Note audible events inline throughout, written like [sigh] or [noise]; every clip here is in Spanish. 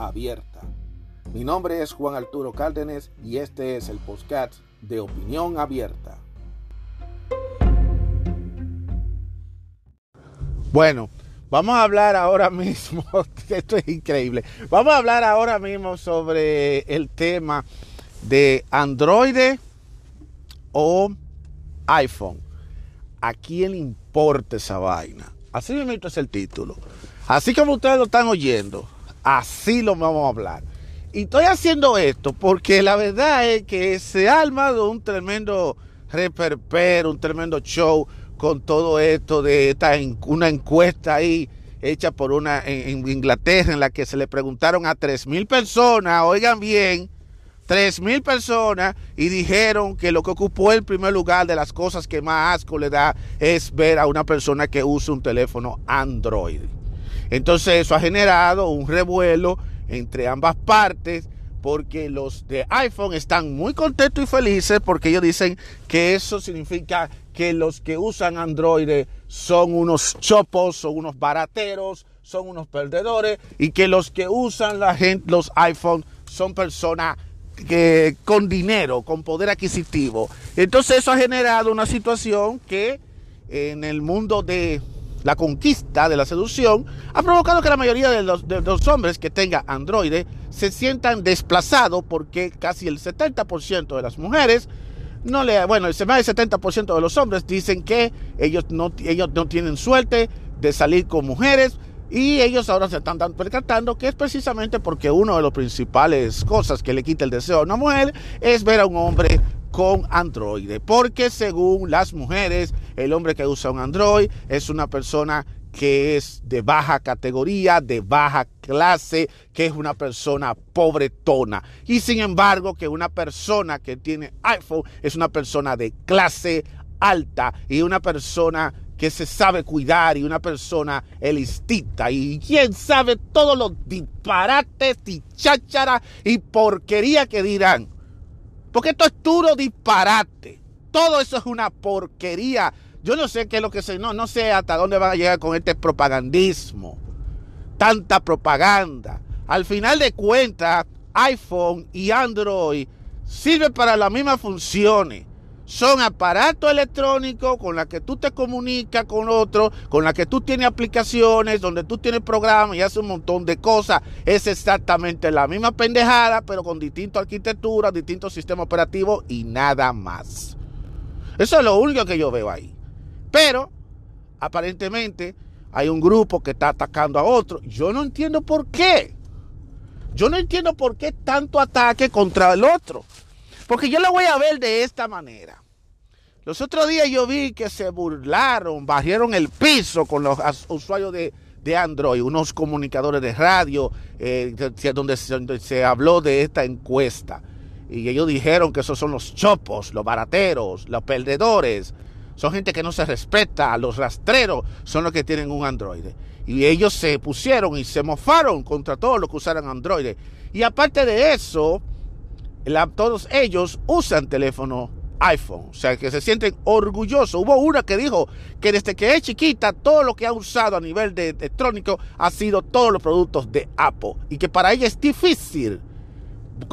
abierta. Mi nombre es Juan Arturo Cárdenas y este es el podcast de Opinión Abierta. Bueno, vamos a hablar ahora [laughs] mismo, [laughs] esto es increíble, vamos a hablar ahora mismo sobre el tema de Android o iPhone. ¿A quién le importa esa vaina? Así me es el título. Así como ustedes lo están oyendo, así lo vamos a hablar. Y estoy haciendo esto porque la verdad es que se ha armado un tremendo reperpero, un tremendo show con todo esto de esta, una encuesta ahí hecha por una en, Inglaterra en la que se le preguntaron a tres mil personas, oigan bien, tres mil personas y dijeron que lo que ocupó el primer lugar de las cosas que más asco le da es ver a una persona que usa un teléfono Android. Entonces eso ha generado un revuelo entre ambas partes porque los de iPhone están muy contentos y felices porque ellos dicen que eso significa que los que usan Android son unos chopos, son unos barateros, son unos perdedores y que los que usan los iPhone son personas que, con dinero, con poder adquisitivo. Entonces eso ha generado una situación que en el mundo de la conquista, de la seducción, ha provocado que la mayoría de los, hombres que tengan Android se sientan desplazados porque casi el 70% de las mujeres no le, bueno, el más del 70% de los hombres dicen que ellos no, ellos no tienen suerte de salir con mujeres y ellos ahora se están percatando que es precisamente porque una de las principales cosas que le quita el deseo a una mujer es ver a un hombre con Android. Porque según las mujeres, el hombre que usa un Android es una persona que es de baja categoría, de baja clase, que es una persona pobretona. Y sin embargo, que una persona que tiene iPhone es una persona de clase alta y una persona que se sabe cuidar y una persona elistita y quién sabe todos los disparates y cháchara y porquería que dirán. Porque esto es puro disparate. Todo eso es una porquería. Yo no sé qué es lo que se, no, no sé hasta dónde van a llegar con este propagandismo. Tanta propaganda. Al final de cuentas, iPhone y Android sirven para las mismas funciones son aparatos electrónicos con los que tú te comunicas con otros, con los que tú tienes aplicaciones, donde tú tienes programas y haces un montón de cosas. Es exactamente la misma pendejada, pero con distinta arquitectura, distintos sistemas operativos y nada más. Eso es lo único que yo veo ahí. Pero, aparentemente, hay un grupo que está atacando a otro. Yo no entiendo por qué. Yo no entiendo por qué tanto ataque contra el otro. Porque yo lo voy a ver de esta manera. Los otros días yo vi que se burlaron, bajaron el piso con los usuarios de, Android, unos comunicadores de radio, eh, donde, se habló de esta encuesta. Y ellos dijeron que esos son los chopos, los barateros, los perdedores. Son gente que no se respeta, los rastreros son los que tienen un Android. Y ellos se pusieron y se mofaron contra todos los que usaran Android. Y aparte de eso, todos ellos usan teléfono iPhone, o sea que se sienten orgullosos. Hubo una que dijo que desde que es chiquita todo lo que ha usado a nivel de electrónico ha sido todos los productos de Apple y que para ella es difícil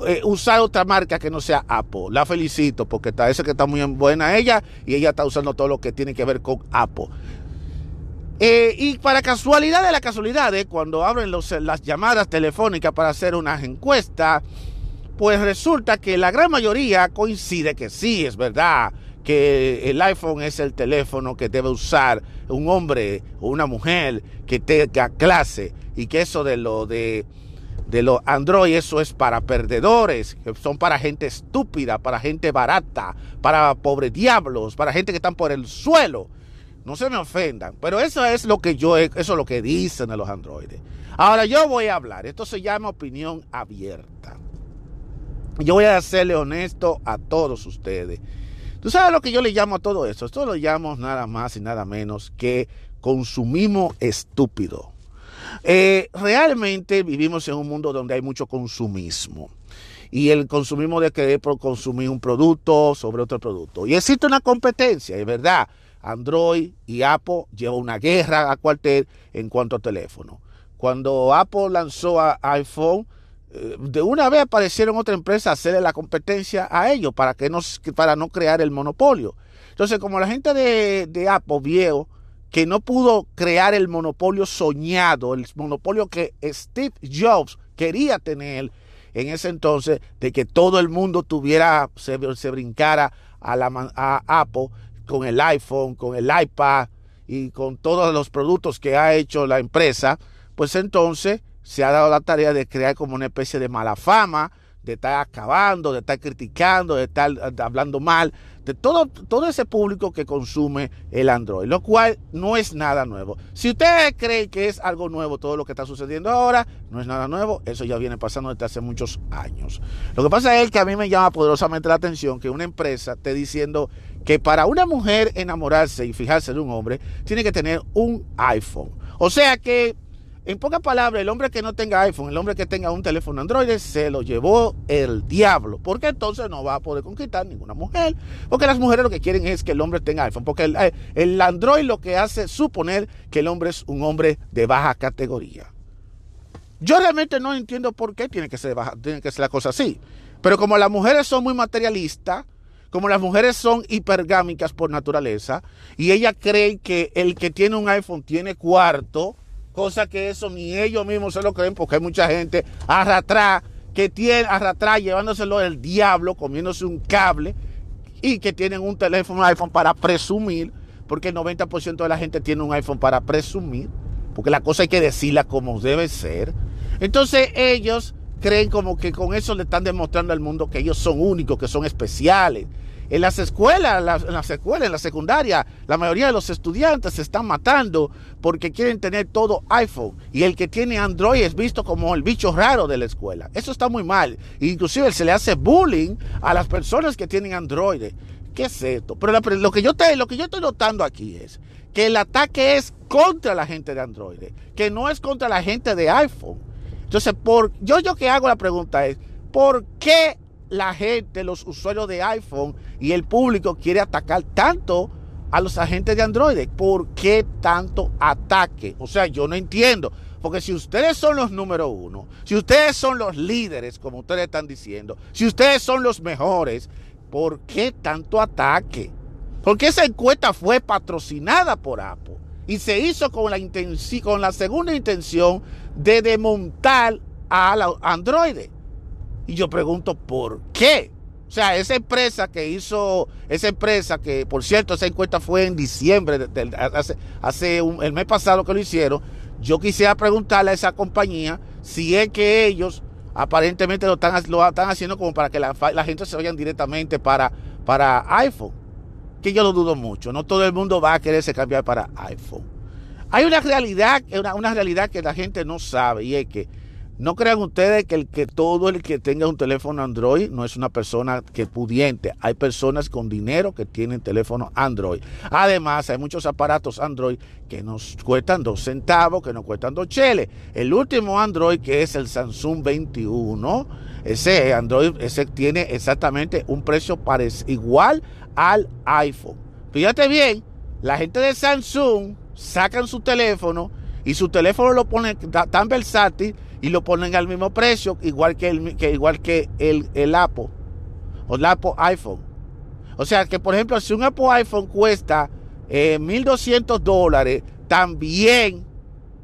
eh, usar otra marca que no sea Apple. La felicito porque parece que está muy buena ella y ella está usando todo lo que tiene que ver con Apple. Eh, y para casualidad de la casualidad, cuando abren las llamadas telefónicas para hacer unas encuestas, pues resulta que la gran mayoría coincide que sí, es verdad, que el iPhone es el teléfono que debe usar un hombre o una mujer que tenga clase y que eso de lo de de los Android, eso es para perdedores, que son para gente estúpida, para gente barata, para pobres diablos, para gente que están por el suelo. No se me ofendan, pero eso es lo que yo, eso es lo que dicen de los androides. Ahora yo voy a hablar, esto se llama opinión abierta. Yo voy a serle honesto a todos ustedes. ¿Tú sabes lo que yo le llamo a todo esto? Esto lo llamo nada más y nada menos que consumismo estúpido. Eh, realmente vivimos en un mundo donde hay mucho consumismo. Y el consumismo de querer consumir un producto sobre otro producto. Y existe una competencia, es verdad. Android y Apple llevan una guerra a cuartel en cuanto a teléfono. Cuando Apple lanzó a iPhone, de una vez aparecieron otra empresa a hacerle la competencia a ellos para, que no, para no crear el monopolio. Entonces, como la gente de, de Apple vio que no pudo crear el monopolio soñado, el monopolio que Steve Jobs quería tener en ese entonces, de que todo el mundo tuviera, se, brincara a, la, a Apple con el iPhone, con el iPad y con todos los productos que ha hecho la empresa, pues entonces se ha dado la tarea de crear como una especie de mala fama, de estar acabando, de estar criticando, de estar hablando mal, de todo, todo ese público que consume el Android, lo cual no es nada nuevo. Si ustedes creen que es algo nuevo todo lo que está sucediendo ahora, no es nada nuevo, eso ya viene pasando desde hace muchos años. Lo que pasa es que a mí me llama poderosamente la atención que una empresa esté diciendo que para una mujer enamorarse y fijarse de un hombre, tiene que tener un iPhone. O sea que en pocas palabras, el hombre que no tenga iPhone, el hombre que tenga un teléfono Android, se lo llevó el diablo. Porque entonces no va a poder conquistar ninguna mujer. Porque las mujeres lo que quieren es que el hombre tenga iPhone. Porque el, eh, Android lo que hace suponer que el hombre es un hombre de baja categoría. Yo realmente no entiendo por qué tiene que ser, tiene que ser la cosa así. Pero como las mujeres son muy materialistas, como las mujeres son hipergámicas por naturaleza, y ella cree que el que tiene un iPhone tiene cuarto, cosa que eso ni ellos mismos se lo creen porque hay mucha gente arrastrar que tiene arrastrar llevándoselo el diablo, comiéndose un cable y que tienen un teléfono iPhone para presumir, porque el 90% de la gente tiene un iPhone para presumir, porque la cosa hay que decirla como debe ser. Entonces ellos creen como que con eso le están demostrando al mundo que ellos son únicos, que son especiales, en las escuelas, en las escuelas, en la secundaria, la mayoría de los estudiantes se están matando porque quieren tener todo iPhone. Y el que tiene Android es visto como el bicho raro de la escuela. Eso está muy mal. Inclusive se le hace bullying a las personas que tienen Android. ¿Qué es esto? Pero lo, que yo lo que yo estoy notando aquí es que el ataque es contra la gente de Android, que no es contra la gente de iPhone. Entonces, por, yo, yo que hago la pregunta es, ¿por qué la gente, los usuarios de iPhone y el público quiere atacar tanto a los agentes de Android. ¿Por qué tanto ataque? O sea, yo no entiendo. Porque si ustedes son los número uno, si ustedes son los líderes, como ustedes están diciendo, si ustedes son los mejores, ¿por qué tanto ataque? Porque esa encuesta fue patrocinada por Apple y se hizo con la, con la segunda intención de desmontar a los Android. Y yo pregunto, ¿por qué? O sea, esa empresa que hizo, esa empresa que, por cierto, esa encuesta fue en diciembre, hace, el mes pasado que lo hicieron, yo quisiera preguntarle a esa compañía si es que ellos aparentemente lo están, lo están haciendo como para que la, gente se vayan directamente para, para iPhone. Que yo lo dudo mucho. No todo el mundo va a quererse cambiar para iPhone. Hay una realidad, una, una realidad que la gente no sabe y es que no crean ustedes que el que todo el que tenga un teléfono Android no es una persona que pudiente. Hay personas con dinero que tienen teléfono Android. Además, hay muchos aparatos Android que nos cuestan dos centavos, que nos cuestan dos cheles. El último Android, que es el Samsung 21, ese Android ese tiene exactamente un precio igual al iPhone. Fíjate bien, la gente de Samsung sacan su teléfono y su teléfono lo pone tan versátil y lo ponen al mismo precio, igual que el, que, igual que el, el Apple o el Apple iPhone. O sea que, por ejemplo, si un Apple iPhone cuesta eh, 1.200 dólares, también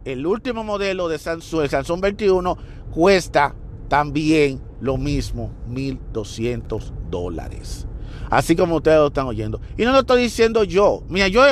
el último modelo de Samsung, el Samsung 21, cuesta también lo mismo, 1.200 dólares. Así como ustedes lo están oyendo. Y no lo estoy diciendo yo. Mira, yo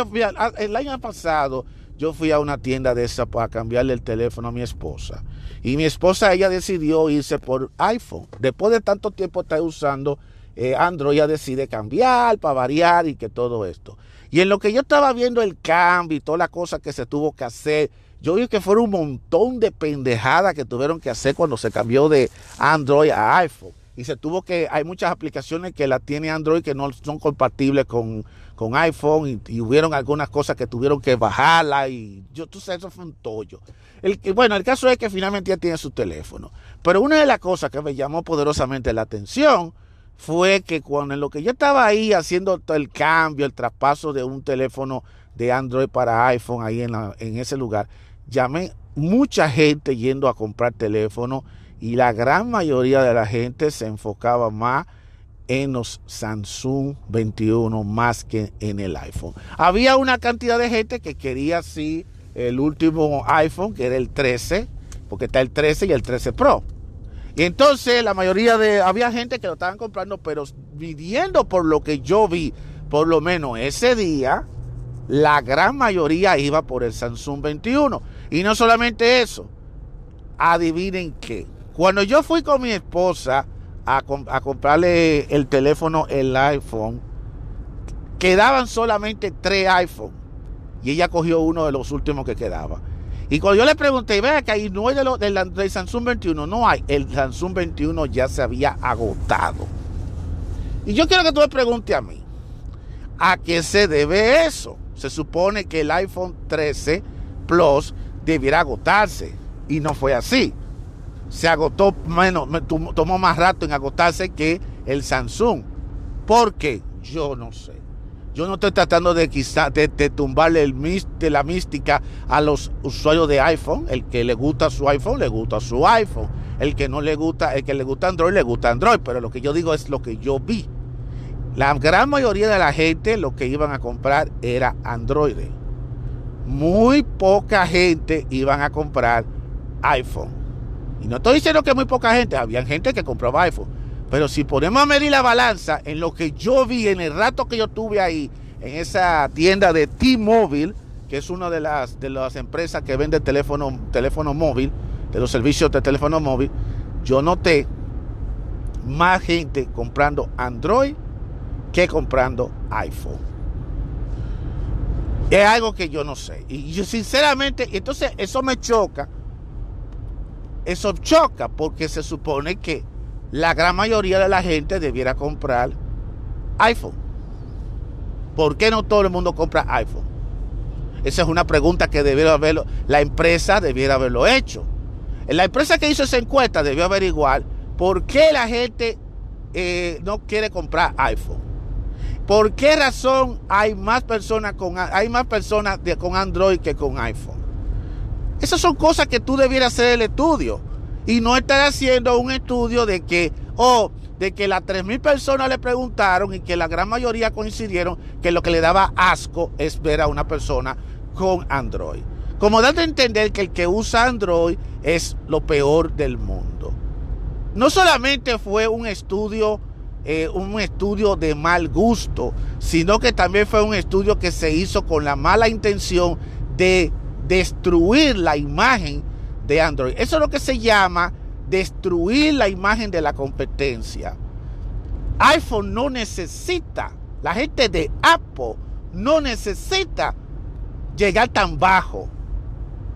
el año pasado yo fui a una tienda de esa para cambiarle el teléfono a mi esposa. Y mi esposa, ella decidió irse por iPhone. Después de tanto tiempo estar usando eh, Android, ella decide cambiar para variar y que todo esto. Y en lo que yo estaba viendo el cambio y todas las cosas que se tuvo que hacer, yo vi que fueron un montón de pendejadas que tuvieron que hacer cuando se cambió de Android a iPhone. Y se tuvo que, hay muchas aplicaciones que la tiene Android que no son compatibles con, con iPhone y, hubieron algunas cosas que tuvieron que bajarla y yo, tú sabes, eso fue un tollo. El, bueno, el caso es que finalmente ya tiene su teléfono. Pero una de las cosas que me llamó poderosamente la atención fue que cuando en lo que yo estaba ahí haciendo el cambio, el traspaso de un teléfono de Android para iPhone ahí en, en ese lugar, llamé mucha gente yendo a comprar teléfono y la gran mayoría de la gente se enfocaba más en los Samsung 21 más que en el iPhone. Había una cantidad de gente que quería sí el último iPhone, que era el 13, porque está el 13 y el 13 Pro. Y entonces la mayoría de, había gente que lo estaban comprando, pero viviendo por lo que yo vi, por lo menos ese día, la gran mayoría iba por el Samsung 21. Y no solamente eso, adivinen qué. Cuando yo fui con mi esposa a, comprarle el teléfono, el iPhone, quedaban solamente tres iPhone. Y ella cogió uno de los últimos que quedaba. Y cuando yo le pregunté, vea que ahí no hay de lo, del, del, Samsung 21, no hay. El Samsung 21 ya se había agotado. Y yo quiero que tú me preguntes a mí, ¿a qué se debe eso? Se supone que el iPhone 13 Plus debiera agotarse y no fue así. Se agotó menos, tomó más rato en agotarse que el Samsung. ¿Por qué? Yo no sé. Yo no estoy tratando de, quizá, de, tumbarle el, de la mística a los usuarios de iPhone. El que le gusta su iPhone, le gusta su iPhone. El que no le gusta, el que le gusta Android, le gusta Android. Pero lo que yo digo es lo que yo vi. La gran mayoría de la gente lo que iban a comprar era Android. Muy poca gente iban a comprar iPhone. Y no estoy diciendo que muy poca gente, había gente que compraba iPhone. Pero si ponemos a medir la balanza en lo que yo vi en el rato que yo tuve ahí, en esa tienda de T-Mobile, que es una de las, de las empresas que vende teléfono, teléfono móvil, de los servicios de teléfono móvil, yo noté más gente comprando Android que comprando iPhone. Es algo que yo no sé. Y yo sinceramente, entonces eso me choca. Eso choca porque se supone que la gran mayoría de la gente debiera comprar iPhone. ¿Por qué no todo el mundo compra iPhone? Esa es una pregunta que debiera haberlo, la empresa debiera haberlo hecho. La empresa que hizo esa encuesta debió averiguar por qué la gente eh, no quiere comprar iPhone. ¿Por qué razón hay más personas con, hay más personas con Android que con iPhone? Esas son cosas que tú debieras hacer el estudio y no estar haciendo un estudio de que, oh, de que las 3.000 personas le preguntaron y que la gran mayoría coincidieron que lo que le daba asco es ver a una persona con Android. Como dando a entender que el que usa Android es lo peor del mundo. No solamente fue un estudio eh, un estudio de mal gusto, sino que también fue un estudio que se hizo con la mala intención de destruir la imagen de Android. Eso es lo que se llama destruir la imagen de la competencia. iPhone no necesita, la gente de Apple no necesita llegar tan bajo,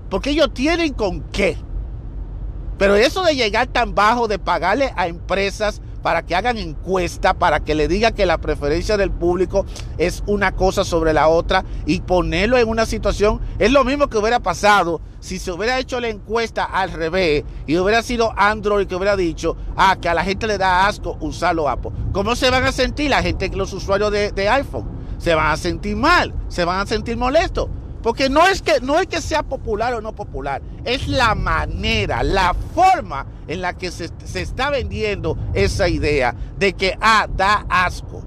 porque ellos tienen con qué. Pero eso de llegar tan bajo, de pagarle a empresas para que hagan encuesta, para que le diga que la preferencia del público es una cosa sobre la otra y ponerlo en una situación, es lo mismo que hubiera pasado si se hubiera hecho la encuesta al revés y hubiera sido Android que hubiera dicho, ah, que a la gente le da asco usarlo Apple. ¿Cómo se van a sentir la gente, los usuarios de, de iPhone? Se van a sentir mal, se van a sentir molestos. Porque no es, que, no es que sea popular o no popular, es la manera, la forma en la que se, está vendiendo esa idea de que, ah, da asco.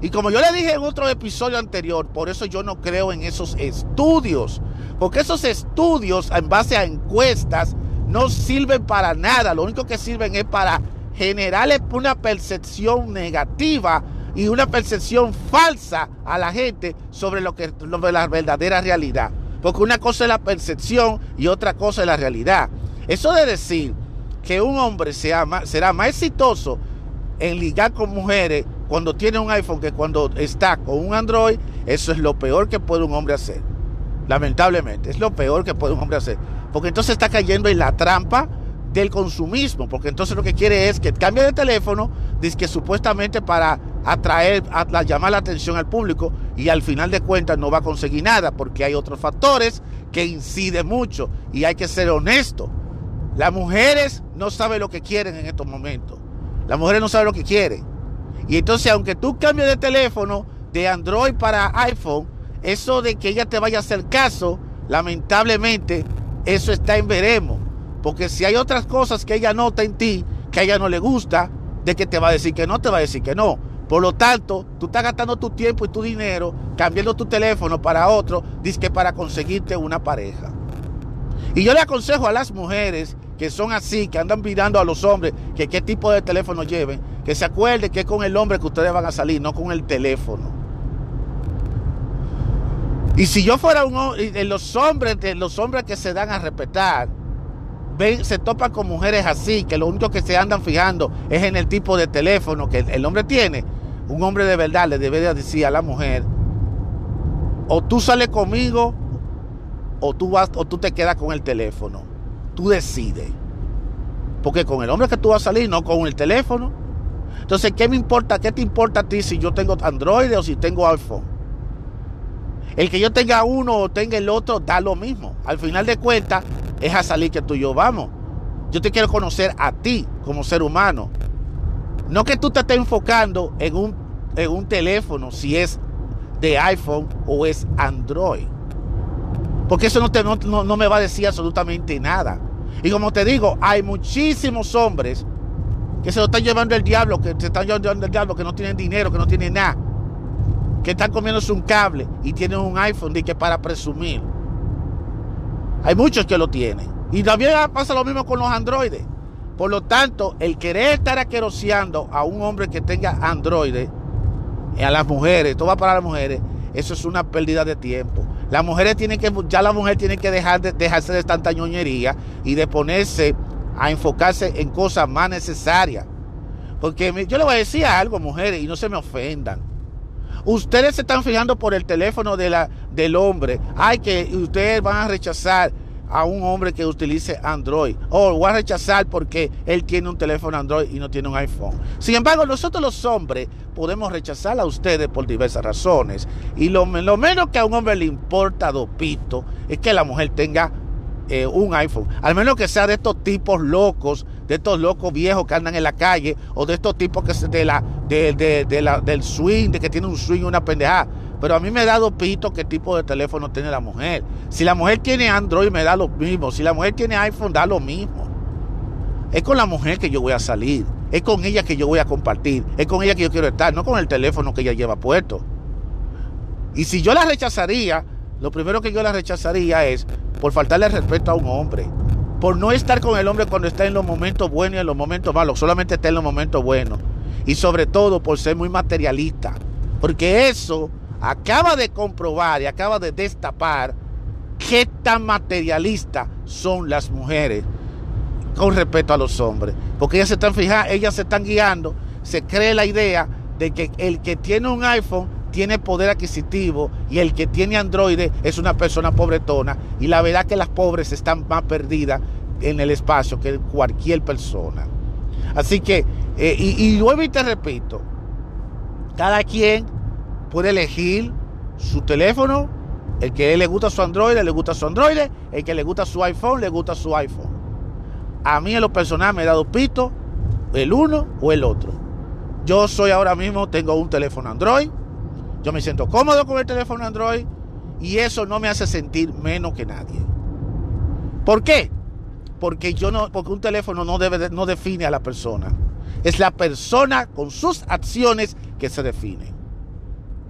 Y como yo le dije en otro episodio anterior, por eso yo no creo en esos estudios. Porque esos estudios en base a encuestas no sirven para nada. Lo único que sirven es para generarle una percepción negativa y una percepción falsa a la gente sobre lo que sobre la verdadera realidad. Porque una cosa es la percepción y otra cosa es la realidad. Eso de decir que un hombre sea será más exitoso en ligar con mujeres cuando tiene un iPhone que cuando está con un Android, eso es lo peor que puede un hombre hacer. Lamentablemente, es lo peor que puede un hombre hacer. Porque entonces está cayendo en la trampa del consumismo, porque entonces lo que quiere es que cambie de teléfono, dice que supuestamente para atraer, a, llamar la atención al público y al final de cuentas no va a conseguir nada porque hay otros factores que inciden mucho y hay que ser honesto. Las mujeres no saben lo que quieren en estos momentos. Las mujeres no saben lo que quieren. Y entonces, aunque tú cambies de teléfono de Android para iPhone, eso de que ella te vaya a hacer caso, lamentablemente, eso está en veremos. Porque si hay otras cosas que ella nota en ti, que a ella no le gusta, de que te va a decir que no, te va a decir que no. Por lo tanto, tú estás gastando tu tiempo y tu dinero cambiando tu teléfono para otro, que para conseguirte una pareja. Y yo le aconsejo a las mujeres que son así, que andan mirando a los hombres, que qué tipo de teléfono lleven, que se acuerden que es con el hombre que ustedes van a salir, no con el teléfono. Y si yo fuera un hombre, los hombres, los hombres que se dan a respetar, se topan con mujeres así, que lo único que se andan fijando es en el tipo de teléfono que el hombre tiene. Un hombre de verdad le debe decir a la mujer, o tú sales conmigo, o tú, vas, o tú te quedas con el teléfono. Tú decides. Porque con el hombre que tú vas a salir, no con el teléfono. Entonces, ¿qué me importa? ¿Qué te importa a ti si yo tengo Android o si tengo iPhone? El que yo tenga uno o tenga el otro da lo mismo. Al final de cuentas, es a salir que tú y yo vamos. Yo te quiero conocer a ti como ser humano. No que tú te estés enfocando en un, en un teléfono, si es de iPhone o es Android. Porque eso no, te, no, me va a decir absolutamente nada. Y como te digo, hay muchísimos hombres que se lo están llevando el diablo, que se están llevando el diablo, que no tienen dinero, que no tienen nada, que están comiéndose un cable y tienen un iPhone de que para presumir. Hay muchos que lo tienen. Y también pasa lo mismo con los androides. Por lo tanto, el querer estar aqueroseando a un hombre que tenga androides, a las mujeres, todo va para las mujeres, eso es una pérdida de tiempo. Las mujeres tienen que, ya la mujer tiene que dejar de dejarse de tanta ñoñería y de ponerse a enfocarse en cosas más necesarias. Porque yo le voy a decir algo, mujeres, y no se me ofendan. Ustedes se están fijando por el teléfono de la, del hombre. Ay, que ustedes van a rechazar a un hombre que utilice Android. O lo va a rechazar porque él tiene un teléfono Android y no tiene un iPhone. Sin embargo, nosotros los hombres podemos rechazar a ustedes por diversas razones. Y lo, menos que a un hombre le importa, dopito, es que la mujer tenga eh, un iPhone. Al menos que sea de estos tipos locos, de estos locos viejos que andan en la calle, o de estos tipos que de la, de, del swing, de que tiene un swing una pendejada. Pero a mí me da dado pito qué tipo de teléfono tiene la mujer. Si la mujer tiene Android, me da lo mismo. Si la mujer tiene iPhone, da lo mismo. Es con la mujer que yo voy a salir. Es con ella que yo voy a compartir. Es con ella que yo quiero estar, no con el teléfono que ella lleva puesto. Y si yo la rechazaría, lo primero que yo la rechazaría es por faltarle respeto a un hombre. Por no estar con el hombre cuando está en los momentos buenos y en los momentos malos. Solamente está en los momentos buenos. Y sobre todo por ser muy materialista. Porque eso acaba de comprobar y acaba de destapar qué tan materialistas son las mujeres con respecto a los hombres. Porque ellas se están fijando, ellas se están guiando, se cree la idea de que el que tiene un iPhone tiene poder adquisitivo y el que tiene Android es una persona pobretona. Y la verdad que las pobres están más perdidas en el espacio que cualquier persona. Así que, eh, y, y luego y te repito, cada quien puede elegir su teléfono. El que le gusta su Android, le gusta su Android. El que le gusta su iPhone, le gusta su iPhone. A mí en lo personal me he dado pito el uno o el otro. Yo soy ahora mismo, tengo un teléfono Android. Yo me siento cómodo con el teléfono Android y eso no me hace sentir menos que nadie. ¿Por qué? Porque yo no, porque un teléfono no debe, no define a la persona. Es la persona con sus acciones que se define.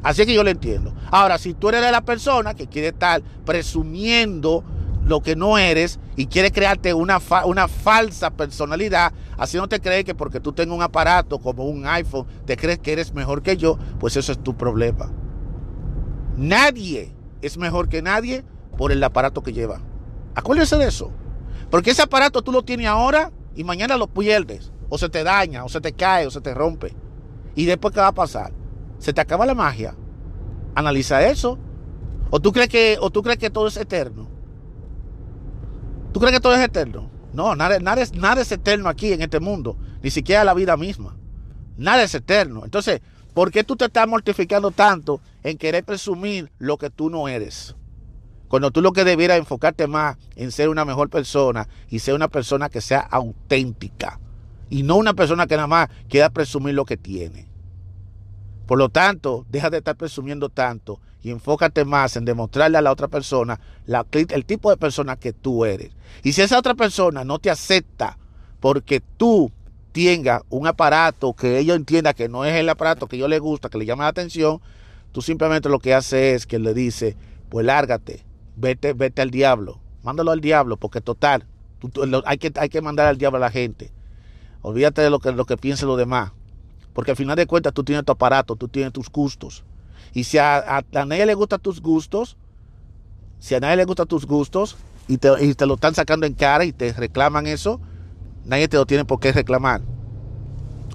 Así que yo lo entiendo. Ahora, si tú eres de la persona que quiere estar presumiendo lo que no eres y quiere crearte una, una falsa personalidad, así no te crees que porque tú tengas un aparato como un iPhone, te crees que eres mejor que yo, pues eso es tu problema. Nadie es mejor que nadie por el aparato que lleva. Acuérdese de eso. Porque ese aparato tú lo tienes ahora y mañana lo pierdes, o se te daña, o se te cae, o se te rompe. ¿Y después qué va a pasar? ¿Se te acaba la magia? Analiza eso. ¿O tú crees que, o tú crees que todo es eterno? ¿Tú crees que todo es eterno? No, nada, nada, es, nada es eterno aquí en este mundo, ni siquiera la vida misma. Nada es eterno. Entonces, ¿por qué tú te estás mortificando tanto en querer presumir lo que tú no eres? Cuando tú lo que debieras enfocarte más en ser una mejor persona y ser una persona que sea auténtica y no una persona que nada más quiera presumir lo que tiene. Por lo tanto, deja de estar presumiendo tanto y enfócate más en demostrarle a la otra persona el tipo de persona que tú eres. Y si esa otra persona no te acepta porque tú tengas un aparato que ellos entienda que no es el aparato que yo le gusta, que le llama la atención, tú simplemente lo que haces es que le dice, pues lárgate, vete, vete al diablo, mándalo al diablo, porque total, hay, que, hay que mandar al diablo a la gente. Olvídate de lo que, lo que piensen los demás. Porque al final de cuentas tú tienes tu aparato, tú tienes tus gustos. Y si a, nadie le gustan tus gustos, si a nadie le gustan tus gustos y te, lo están sacando en cara y te reclaman eso, nadie te lo tiene por qué reclamar.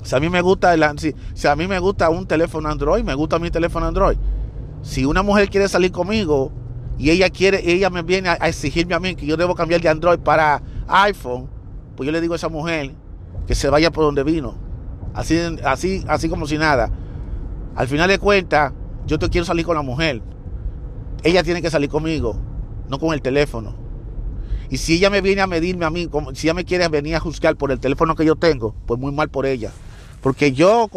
Si a mí me gusta el, si, si a mí me gusta un teléfono Android, me gusta mi teléfono Android. Si una mujer quiere salir conmigo y ella quiere, ella me viene a, exigirme a mí que yo debo cambiar de Android para iPhone, pues yo le digo a esa mujer que se vaya por donde vino. Así, así, así como si nada. Al final de cuentas, yo te quiero salir con la mujer. Ella tiene que salir conmigo, no con el teléfono. Y si ella me viene a medirme a mí, como, si ella me quiere venir a juzgar por el teléfono que yo tengo, pues muy mal por ella. Porque yo,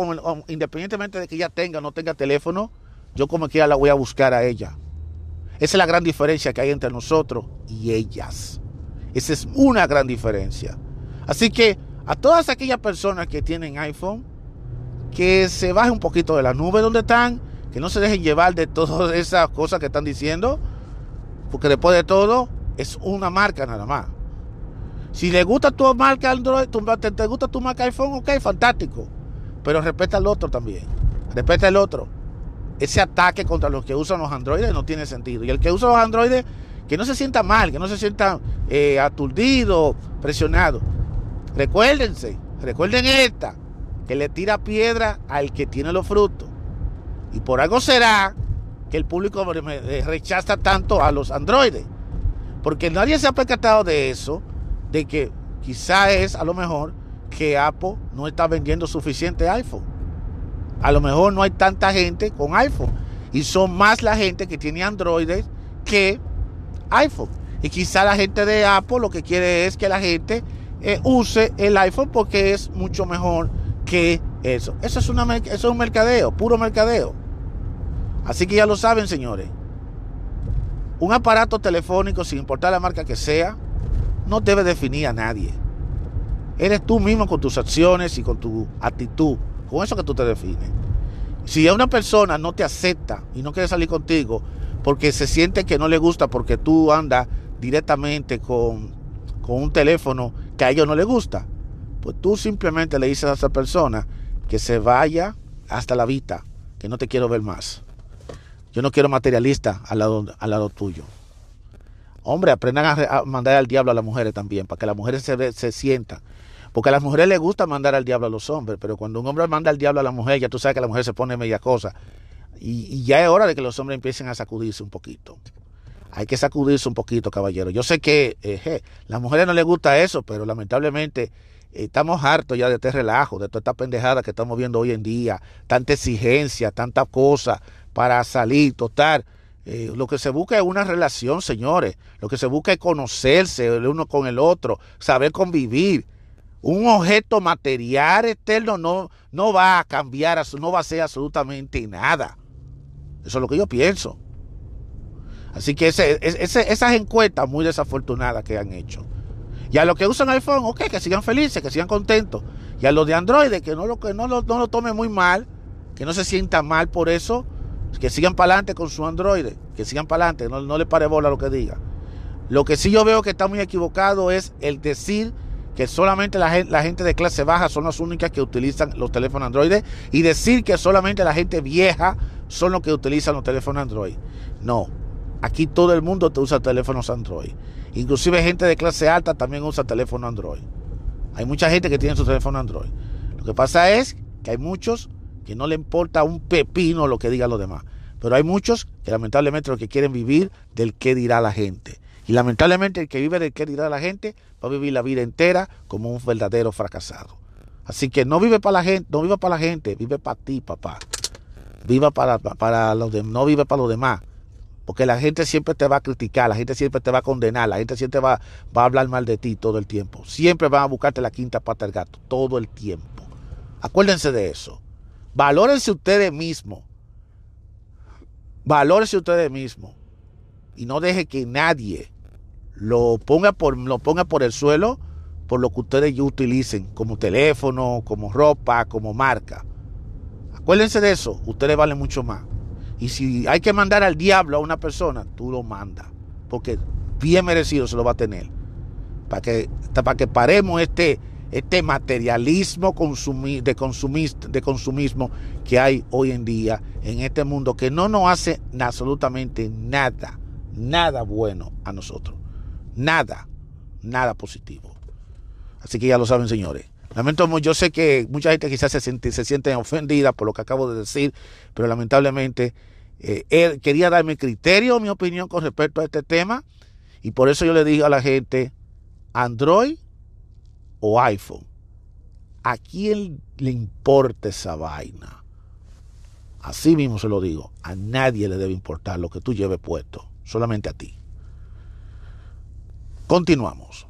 independientemente de que ella tenga o no tenga teléfono, yo como quiera la voy a buscar a ella. Esa es la gran diferencia que hay entre nosotros y ellas. Esa es una gran diferencia. Así que a todas aquellas personas que tienen iPhone, que se bajen un poquito de la nube donde están, que no se dejen llevar de todas esas cosas que están diciendo, porque después de todo es una marca nada más. Si le gusta tu marca Android, te, te gusta tu marca iPhone, ok, fantástico. Pero respeta al otro también. Respeta al otro ese ataque contra los que usan los androides no tiene sentido. Y el que usa los androides, que no se sienta mal, que no se sienta eh, aturdido, presionado. Recuérdense, recuerden esta, que le tira piedra al que tiene los frutos. Y por algo será que el público rechaza tanto a los androides. Porque nadie se ha percatado de eso, de que quizá es a lo mejor que Apple no está vendiendo suficiente iPhone. A lo mejor no hay tanta gente con iPhone. Y son más la gente que tiene Android que iPhone. Y quizá la gente de Apple lo que quiere es que la gente eh, use el iPhone porque es mucho mejor que eso. Eso es, una, eso es un mercadeo, puro mercadeo. Así que ya lo saben, señores. Un aparato telefónico, sin importar la marca que sea, no debe definir a nadie. Eres tú mismo con tus acciones y con tu actitud con eso que tú te defines. Si a una persona no te acepta y no quiere salir contigo porque se siente que no le gusta porque tú andas directamente con, con un teléfono que a ellos no les gusta, pues tú simplemente le dices a esa persona que se vaya hasta la vida, que no te quiero ver más. Yo no quiero materialista al lado, al lado tuyo. Hombre, aprendan a, mandar al diablo a las mujeres también, para que las mujeres se, se sientan porque a las mujeres les gusta mandar al diablo a los hombres, pero cuando un hombre manda al diablo a la mujer, ya tú sabes que la mujer se pone media cosa. Y, ya es hora de que los hombres empiecen a sacudirse un poquito. Hay que sacudirse un poquito, caballero. Yo sé que eh, las mujeres no les gusta eso, pero lamentablemente eh, estamos hartos ya de este relajo, de toda esta pendejada que estamos viendo hoy en día, tanta exigencia, tanta cosa para salir, total. Eh, lo que se busca es una relación, señores. Lo que se busca es conocerse el uno con el otro, saber convivir un objeto material externo no, no va a cambiar, no va a ser absolutamente nada. Eso es lo que yo pienso. Así que ese, esas encuestas muy desafortunadas que han hecho. Y a los que usan iPhone, ok, que sigan felices, que sigan contentos. Y a los de Android, que no lo, que no lo, no lo tomen muy mal, que no se sientan mal por eso, que sigan para adelante con su Android, que sigan para adelante, no, le pare bola lo que diga. Lo que sí yo veo que está muy equivocado es el decir que solamente la gente, de clase baja son las únicas que utilizan los teléfonos Android y decir que solamente la gente vieja son los que utilizan los teléfonos Android. No, aquí todo el mundo te usa teléfonos Android. Inclusive gente de clase alta también usa teléfono Android. Hay mucha gente que tiene su teléfono Android. Lo que pasa es que hay muchos que no le importa un pepino lo que digan los demás. Pero hay muchos que lamentablemente lo que quieren vivir del qué dirá la gente. Y lamentablemente el que vive del qué dirá la gente va a vivir la vida entera como un verdadero fracasado. Así que no vive para la gente, no vive para la gente, vive para ti, papá. Viva para, para los demás, no vive para los demás. Porque la gente siempre te va a criticar, la gente siempre te va a condenar, la gente siempre va, va a hablar mal de ti todo el tiempo. Siempre van a buscarte la quinta pata del gato, todo el tiempo. Acuérdense de eso. Valórense ustedes mismos. Valórense ustedes mismos. Y no deje que nadie lo ponga por, lo ponga por el suelo por lo que ustedes utilicen como teléfono, como ropa, como marca. Acuérdense de eso, ustedes valen mucho más. Y si hay que mandar al diablo a una persona, tú lo mandas, porque bien merecido se lo va a tener. Para que, para que paremos este, este materialismo de, de consumismo que hay hoy en día en este mundo que no nos hace absolutamente nada, nada bueno a nosotros. Nada, nada positivo. Así que ya lo saben, señores. Lamento, yo sé que mucha gente quizás se, siente, se ofendida por lo que acabo de decir, pero lamentablemente eh, él quería dar mi criterio, mi opinión con respecto a este tema. Y por eso yo le dije a la gente, Android o iPhone. ¿A quién le importa esa vaina? Así mismo se lo digo. A nadie le debe importar lo que tú lleves puesto. Solamente a ti. Continuamos.